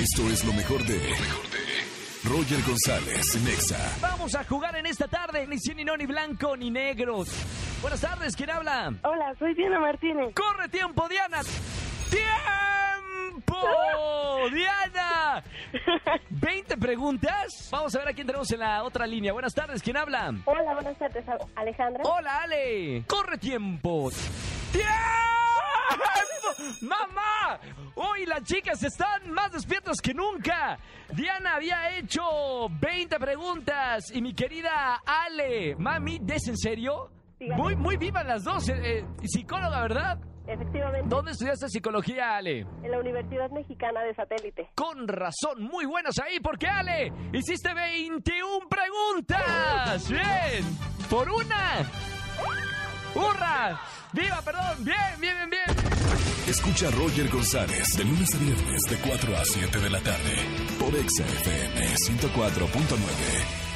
Esto es lo mejor de. Roger González, Nexa. Vamos a jugar en esta tarde, ni sí, ni no, ni blanco, ni negros. Buenas tardes, ¿quién habla? Hola, soy Diana Martínez. ¡Corre tiempo, Diana! ¡Tiempo! ¡Diana! ¿20 preguntas? Vamos a ver a quién tenemos en la otra línea. Buenas tardes, ¿quién habla? Hola, buenas tardes, Alejandra. Hola, Ale. ¡Corre tiempo! ¡Tiempo! ¡Mamá! Hoy las chicas están más despiertas que nunca. Diana había hecho 20 preguntas y mi querida Ale, mami, ¿es en serio? Dígame. Muy, muy vivas las dos. eh, eh, psicóloga, ¿verdad? Efectivamente, ¿Dónde estudiaste psicología, Ale? en la Universidad Mexicana de Satélite. Con razón, muy buenos ahí, porque Ale, hiciste 21 preguntas. Bien, por una. ¡Hurra! ¡Viva, perdón! Bien, bien, bien, bien. Escucha a Roger González de lunes a viernes de 4 a 7 de la tarde por Exa FM 104.9.